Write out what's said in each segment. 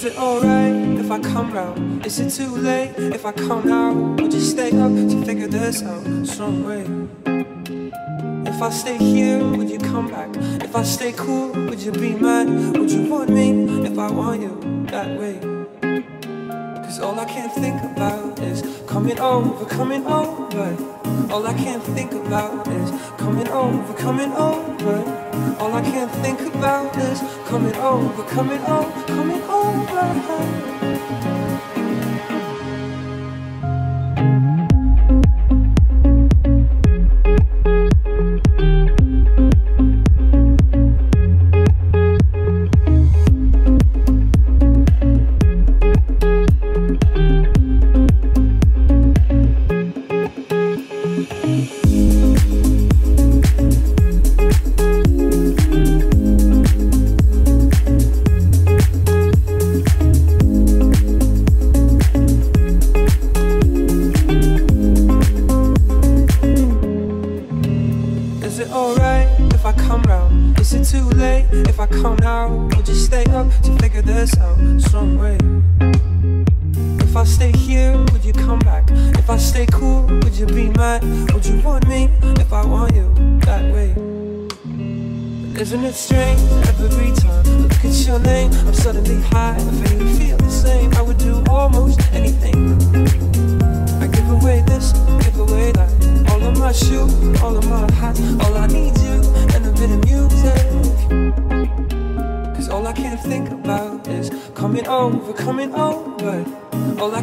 Is it alright if I come round? Is it too late if I come now? Would you stay up to figure this out some way? If I stay here, would you come back? If I stay cool, would you be mad? Would you want me if I want you that way? Cause all I can think about is coming over, coming over. All I can think about is coming over, coming over. All I can think about is coming over, coming over, coming over.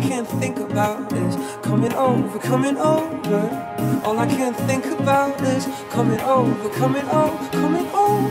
can think about is coming over, coming over. All I can think about is coming over, coming over, coming over.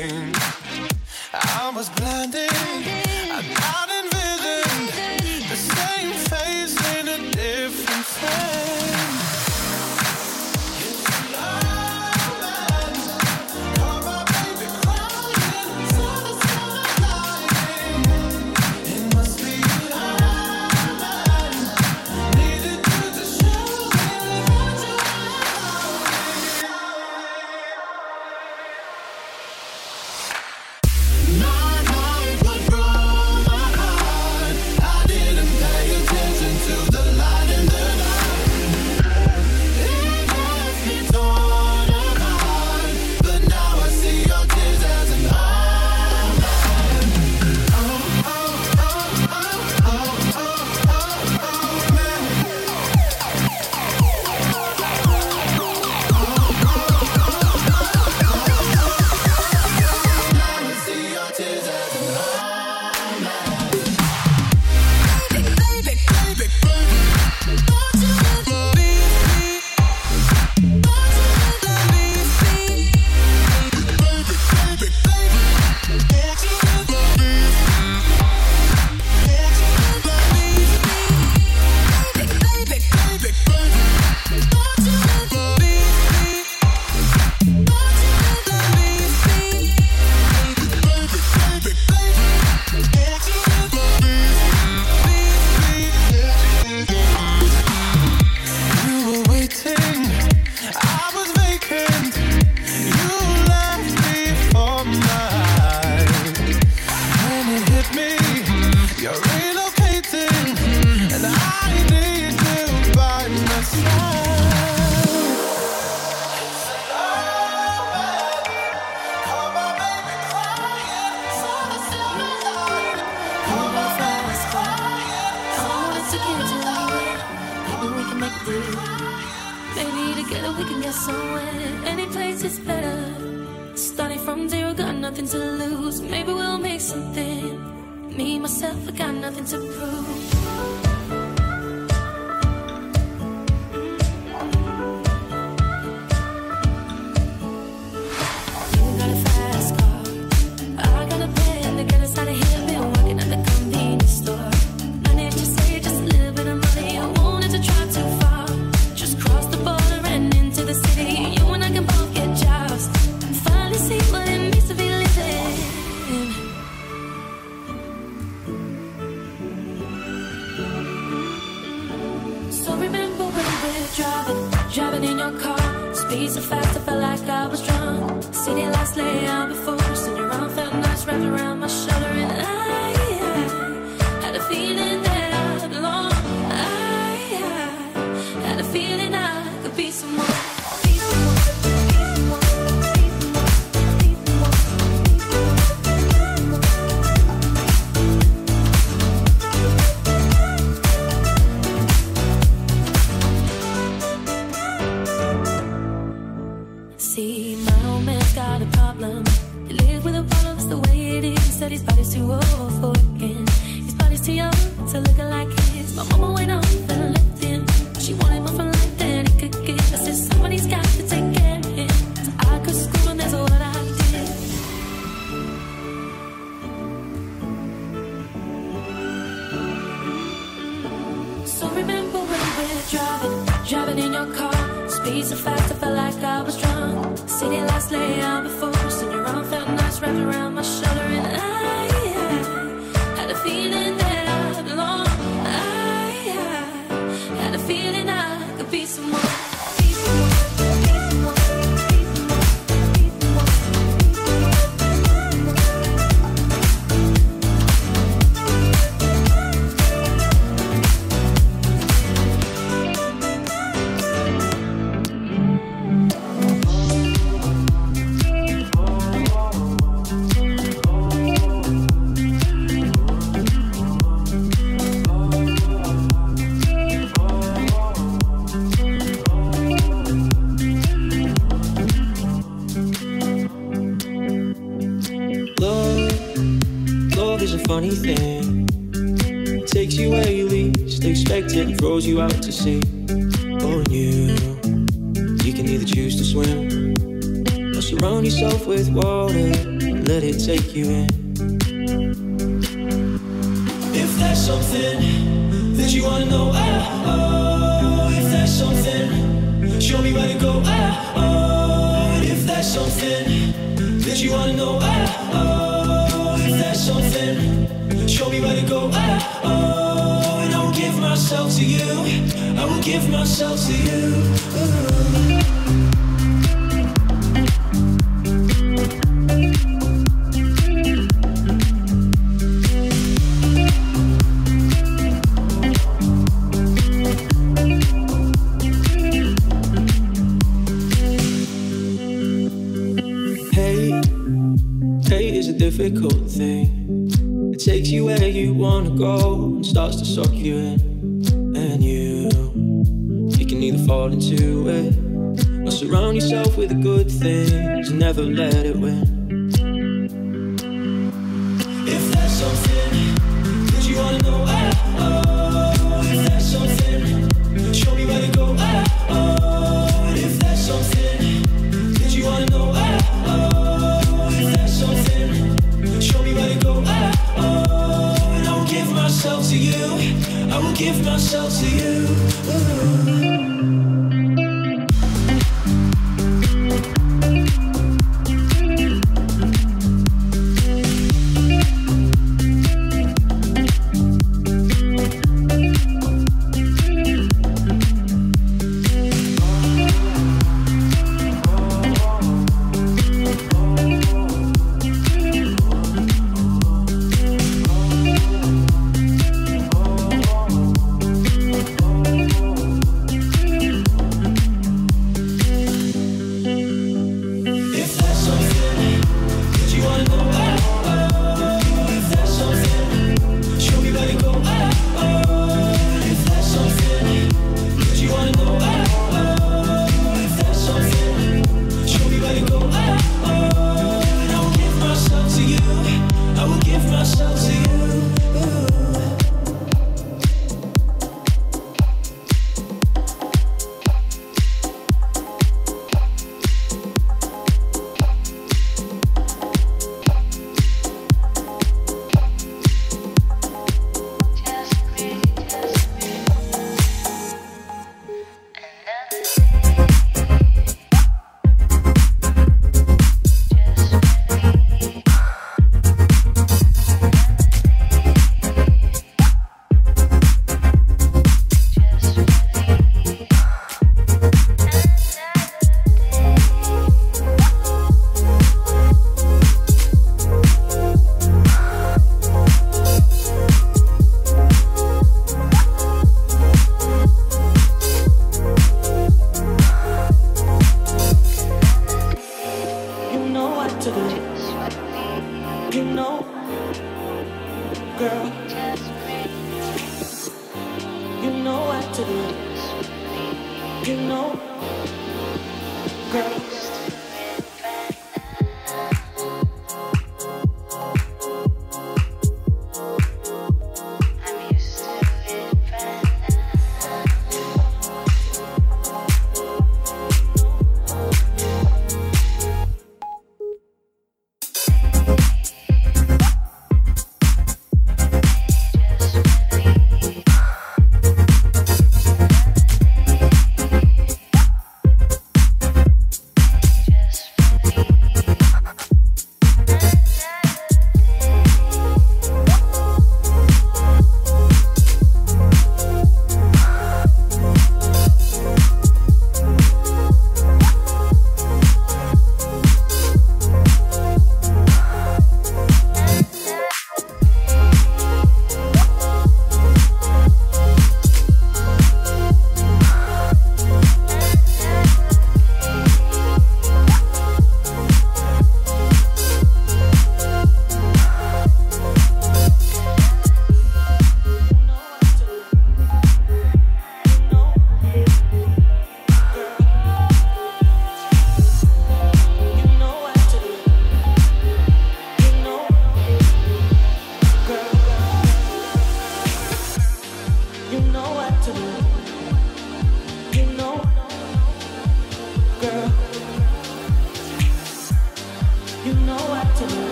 pain. I was blinded. I'm not It's So can't you Maybe we can make it through. Maybe together we can get somewhere. Any place is better. Starting from zero, got nothing to lose. Maybe we'll make something. Me, myself, I got nothing to prove. car. Speed so fast, I felt like I was drunk. City lights lay out before. said his body's too old for looking. His body's too young to look like his. My mama went on. either choose to swim or surround yourself with water and let it take you in. If there's something that you wanna know, oh oh, if there's something, show me where to go, eh, oh oh, if there's something that you wanna know, oh oh, if there's something, show me where to go, oh oh, and I'll give myself to you, I will give myself to you. Ooh. difficult thing. It takes you where you wanna go and starts to suck you in. And you, you can either fall into it or surround yourself with the good things and never let it win. will give myself to you. Ooh.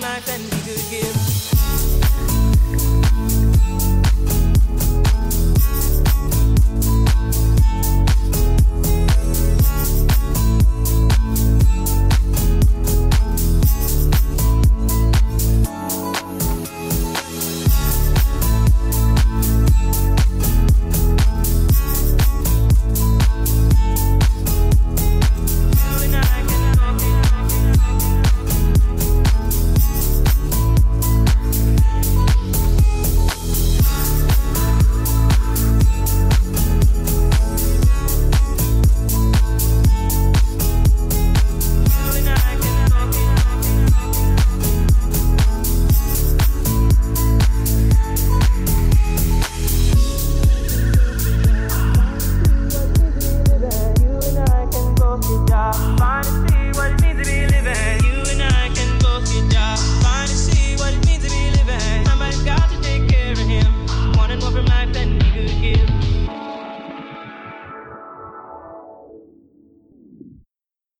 Life and we could give.